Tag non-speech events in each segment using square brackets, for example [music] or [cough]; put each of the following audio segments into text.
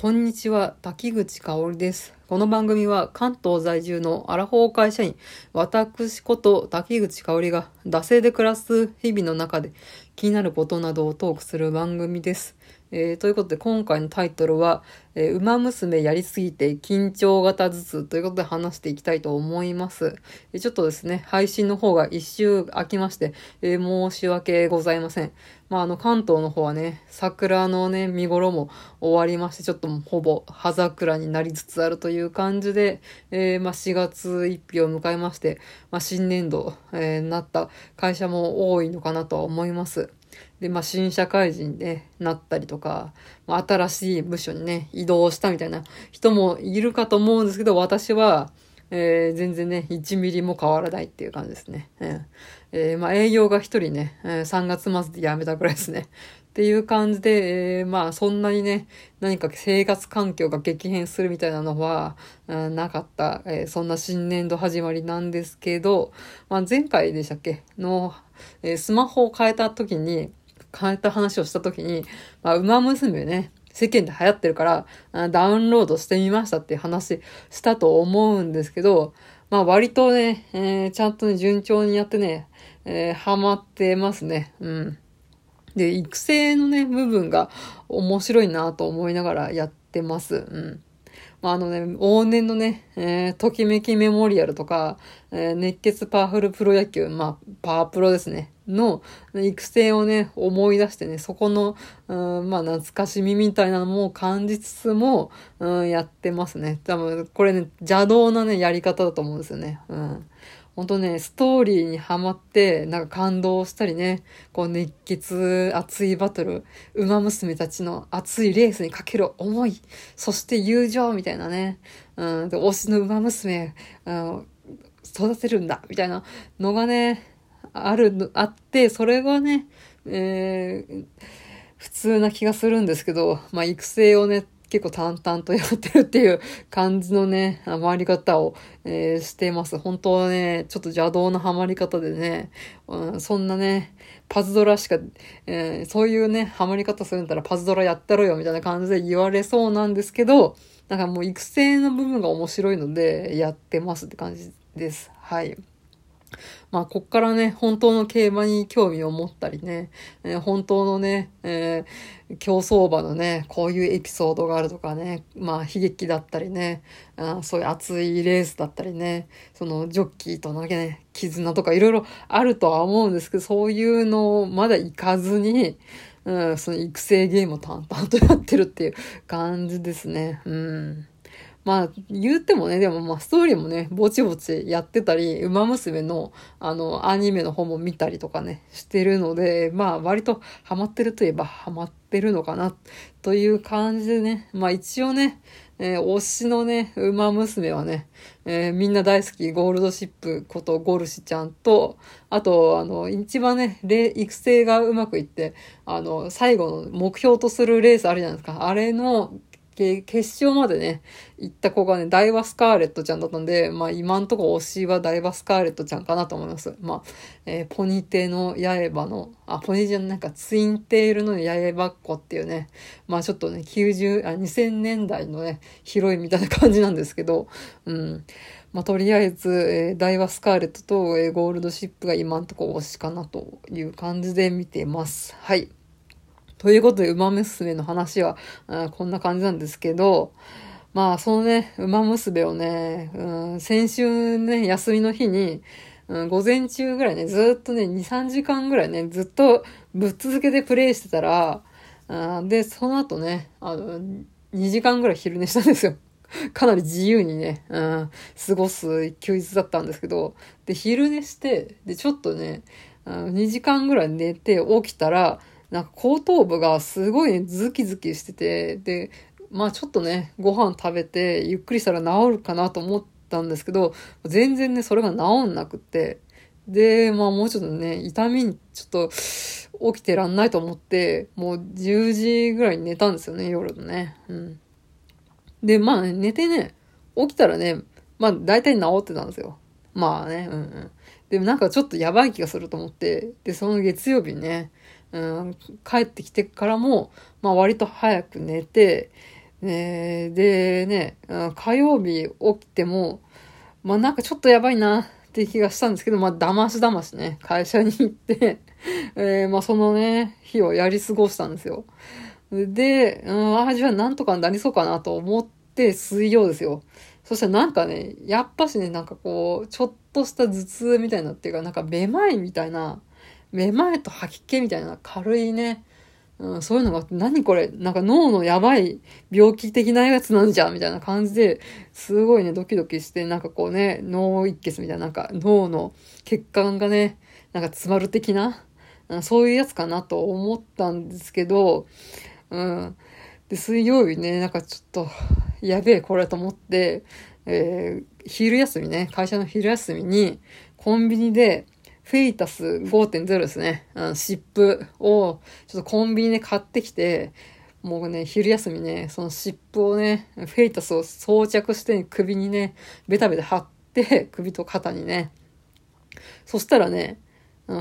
こんにちは、滝口香織です。この番組は関東在住のアラフォー会社員、私こと滝口香織が惰性で暮らす日々の中で気になることなどをトークする番組です。えーということで今回のタイトルは、えー、馬娘やりすぎて緊張型頭痛ということで話していきたいと思います。えちょっとですね、配信の方が一周空きまして、えー申し訳ございません。まあ、あの、関東の方はね、桜のね、見頃も終わりまして、ちょっとほぼ葉桜になりつつあるという感じで、えーまあ、4月1日を迎えまして、まあ、新年度、えーなった会社も多いのかなとは思います。で、まあ、新社会人でなったりとか、まあ、新しい部署にね、移動したみたいな人もいるかと思うんですけど、私は、えー全然ね、1ミリも変わらないっていう感じですね。うんえーまあ、営業が一人ね、えー3月末で辞めたくらいですね。っていう感じで、えーまあ、そんなにね、何か生活環境が激変するみたいなのは、うんなかった、えーそんな新年度始まりなんですけど、まあ、前回でしたっけ？の、えースマホを変えた時に、変えた話をした時に、まあ、馬娘ね、世間で流行ってるから、ダウンロードしてみましたっていう話したと思うんですけど、まあ割とね、えーちゃんとね、順調にやってね、えーハマってますね。うん。で、育成のね、部分が面白いなと思いながらやってます。うん。まあ、あのね、往年のね、えーときめきメモリアルとか、えー熱血パワフルプロ野球、まあ、パワープロですね、の育成をね、思い出してね、そこの、うん、まあ、懐かしみみたいなのも感じつつも、うん、やってますね。多分、これね、邪道なね、やり方だと思うんですよね。うん。本当ね、ストーリーにハマって、なんか感動したりね、こう熱血、熱いバトル、馬娘たちの熱いレースにかける思い、そして友情みたいなね、うん、で推しの馬娘、うん、育てるんだ、みたいなのがね、ある、あって、それがね、えー普通な気がするんですけど、まあ、育成をね、結構淡々とやってるっていう感じのね、回り方を、えーしてます。本当はね、ちょっと邪道なハマり方でね、うん、そんなね、パズドラしか、えーそういうね、ハマり方するんだったらパズドラやってろよみたいな感じで言われそうなんですけど、なんかもう育成の部分が面白いので、やってますって感じです。はい。まあ、こっからね、本当の競馬に興味を持ったりね、えー本当のね、えー競走馬のね、こういうエピソードがあるとかね、まあ、悲劇だったりね、あそういう熱いレースだったりね、そのジョッキーとのね、絆とかいろいろあるとは思うんですけど、そういうのをまだ行かずに、うん、その育成ゲームを淡々とやってるっていう感じですね。うん。まあ、言ってもね、でもまあ、ストーリーもね、ぼちぼちやってたり、馬娘の、あの、アニメの方も見たりとかね、してるので、まあ、割とハマってるといえばハマってるのかな、という感じでね、まあ一応ね、えー推しのね、馬娘はね、えーみんな大好き、ゴールドシップことゴルシちゃんと、あと、あの、一番ね、育成がうまくいって、あの、最後の目標とするレースあるじゃないですか。あれの、け決勝までね、行った子がね、ダイワスカーレットちゃんだったんで、まあ今んとこ推しはダイワスカーレットちゃんかなと思います。まあ、えーポニテの刃の、あ、ポニじゃなんかツインテールの刃っ子っていうね、まあちょっとね、90、あ、2000年代のね、ヒロインみたいな感じなんですけど、うん。まあとりあえず、えーダイワスカーレットと、えーゴールドシップが今んとこ推しかなという感じで見ています。はい。ということで、馬娘の話は、あこんな感じなんですけど、まあ、そのね、馬娘をね、うん、先週ね、休みの日に、うん、午前中ぐらいね、ずっとね、2、3時間ぐらいね、ずっとぶっ続けてプレイしてたら、あーで、その後ね、あの、2時間ぐらい昼寝したんですよ。[laughs] かなり自由にね、うん、過ごす休日だったんですけど、で、昼寝して、で、ちょっとね、あの2時間ぐらい寝て起きたら、なんか後頭部がすごいね、ズキズキしてて、で、まあちょっとね、ご飯食べて、ゆっくりしたら治るかなと思ったんですけど、全然ね、それが治んなくって、で、まあもうちょっとね、痛みにちょっと起きてらんないと思って、もう10時ぐらいに寝たんですよね、夜のね。うん。で、まあね、寝てね、起きたらね、まあ大体治ってたんですよ。まあね、うんうん。でもなんかちょっとやばい気がすると思って、で、その月曜日ね、うん、帰ってきてからも、まあ割と早く寝て、ねでね、火曜日起きても、まあなんかちょっとやばいなって気がしたんですけど、まあだましだましね、会社に行って [laughs] えー、まあそのね、日をやり過ごしたんですよ。で、うん、ああ、じゃあなんとかなりそうかなと思って水曜ですよ。そしたらなんかね、やっぱしね、なんかこう、ちょっとした頭痛みたいなっていうか、なんかめまいみたいな、めまいと吐き気みたいな軽いね、うん、そういうのが、何これ？なんか脳のやばい病気的なやつなんじゃんみたいな感じで、すごいね、ドキドキして、なんかこうね、脳一血みたいな、なんか脳の血管がね、なんか詰まる的な、うん、そういうやつかなと思ったんですけど、うん。で、水曜日ね、なんかちょっと、やべえ、これと思って、えー、昼休みね、会社の昼休みに、コンビニで、フェイタス5.0ですね。あの、湿布を、ちょっとコンビニで買ってきて、もうね、昼休みね、その湿布をね、フェイタスを装着して首にね、ベタベタ貼って、首と肩にね。そしたらね、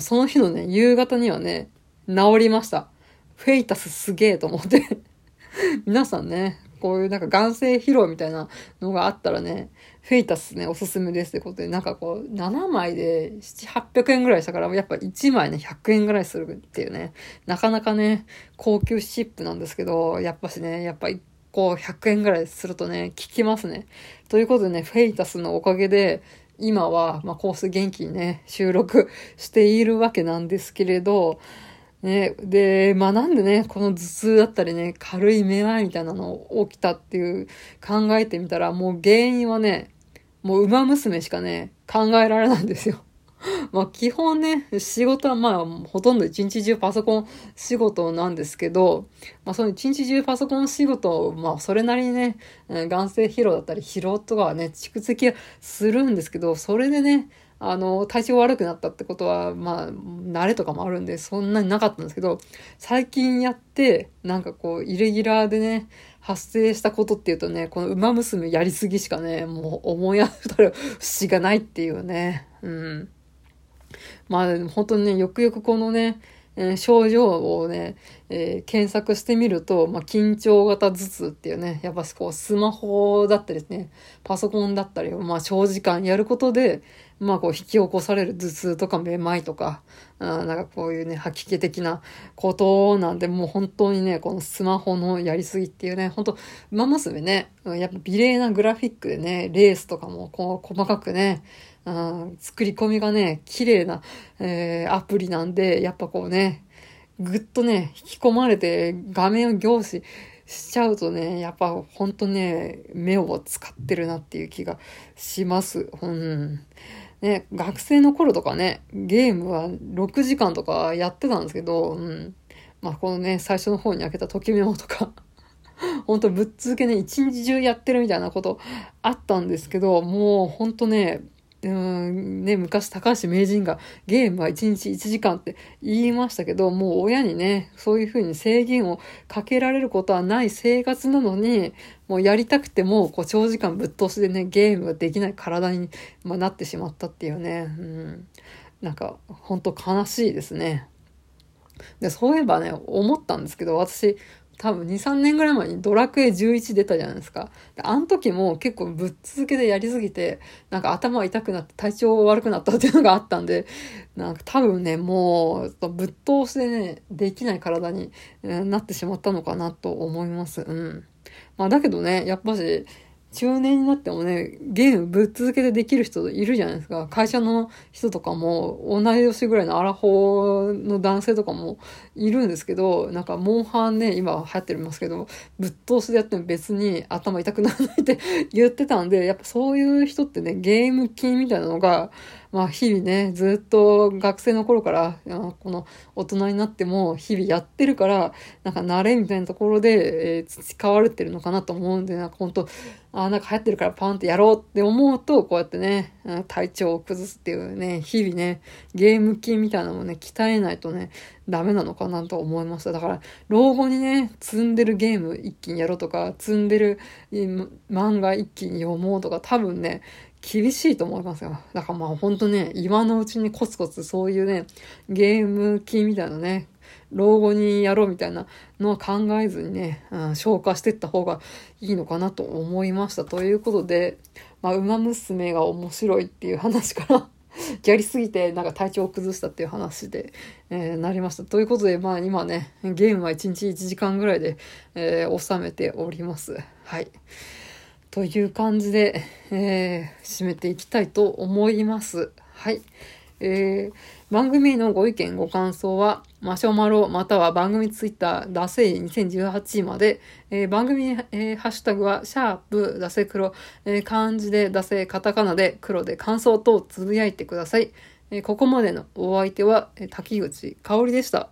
その日のね、夕方にはね、治りました。フェイタスすげえと思って [laughs] 皆さんね、こういうなんか眼性疲労みたいなのがあったらね、フェイタスね、おすすめですってことで、なんかこう、7枚で7、800円ぐらいしたから、やっぱ1枚ね、100円ぐらいするっていうね、なかなかね、高級シップなんですけど、やっぱしね、やっぱ1個100円ぐらいするとね、効きますね。ということでね、フェイタスのおかげで、今は、まあ、コース元気にね、収録しているわけなんですけれど、ね、で、まあなんでね、この頭痛だったりね、軽いめまいみたいなの起きたっていう考えてみたら、もう原因はね、もう馬娘しかね、考えられないんですよ。[laughs] まあ基本ね、仕事はまあほとんど一日中パソコン仕事なんですけど、まあその一日中パソコン仕事を、まあそれなりにね、眼性疲労だったり疲労とかはね、蓄積するんですけど、それでね、あの、体調悪くなったってことは、まあ、慣れとかもあるんで、そんなになかったんですけど、最近やって、なんかこう、イレギュラーでね、発生したことっていうとね、この馬娘やりすぎしかね、もう思い当たる節がないっていうね。うん。まあ、本当にね、よくよくこのね、えー、症状をね、えー、検索してみると、まあ、緊張型頭痛っていうね、やっぱこうスマホだったりですね、パソコンだったりを、まあ、長時間やることで、まあこう引き起こされる頭痛とかめまいとか、なんかこういうね、吐き気的なことなんで、もう本当にね、このスマホのやりすぎっていうね、本当馬娘ね、やっぱ美麗なグラフィックでね、レースとかもこう細かくね、作り込みがね、綺麗な、えー、アプリなんで、やっぱこうね、ぐっとね、引き込まれて画面を凝視しちゃうとね、やっぱほんとね、目を使ってるなっていう気がします。うん。ね、学生の頃とかね、ゲームは6時間とかやってたんですけど、うん。まあ、このね、最初の方に開けたときメモとかほんとぶっ続けね、一日中やってるみたいなことあったんですけど、もうほんとね、うんね、昔高橋名人がゲームは1日1時間って言いましたけど、もう親にね、そういうふうに制限をかけられることはない生活なのに、もうやりたくても、こう長時間ぶっ通しでね、ゲームができない体に、まあ、なってしまったっていうね、うん、なんか、ほんと悲しいですね。で、そういえばね、思ったんですけど、私、多分2、3年ぐらい前にドラクエ11出たじゃないですか。あの時も結構ぶっ続けでやりすぎて、なんか頭痛くなって体調悪くなったっていうのがあったんで、なんか多分ね、もうぶっ通しでね、できない体になってしまったのかなと思います。うん。まあだけどね、やっぱし、中年になってもね、ゲームぶっ続けてできる人いるじゃないですか。会社の人とかも、同い年ぐらいのアラフォーの男性とかもいるんですけど、なんか、モンハンね、今流行ってますけど、ぶっ通しでやっても別に頭痛くならないって言ってたんで、やっぱそういう人ってね、ゲーム金みたいなのが、まあ日々ね、ずっと学生の頃から、この大人になっても日々やってるから、なんか慣れみたいなところで、えー、培われてるのかなと思うんで、なんか本当ああなんか流行ってるからパンってやろうって思うと、こうやってね、体調を崩すっていうね、日々ね、ゲーム筋みたいなのもね、鍛えないとね、ダメなのかなと思いました。だから、老後にね、積んでるゲーム一気にやろうとか、積んでる漫画一気に読もうとか、多分ね、厳しいと思いますよ。だからまあほんとね、今のうちにコツコツそういうね、ゲーム機みたいなね、老後にやろうみたいなのは考えずにね、うん、消化していった方がいいのかなと思いました。ということで、まあ、馬娘が面白いっていう話から [laughs] やりすぎてなんか体調を崩したっていう話で、えー、なりました。ということで、まあ今ね、ゲームは1日1時間ぐらいで、えー、収めております。はい。という感じで、えー、締めていきたいと思います。はい。えー、番組のご意見、ご感想は、マシュマロ、または番組ツイッター、ダセイ2018まで、えー、番組、えー、ハッシュタグは、シャープ、ダセ黒、えー、漢字でダセカタカナで黒で感想等つぶやいてください。えー、ここまでのお相手は、えー、滝口香織でした。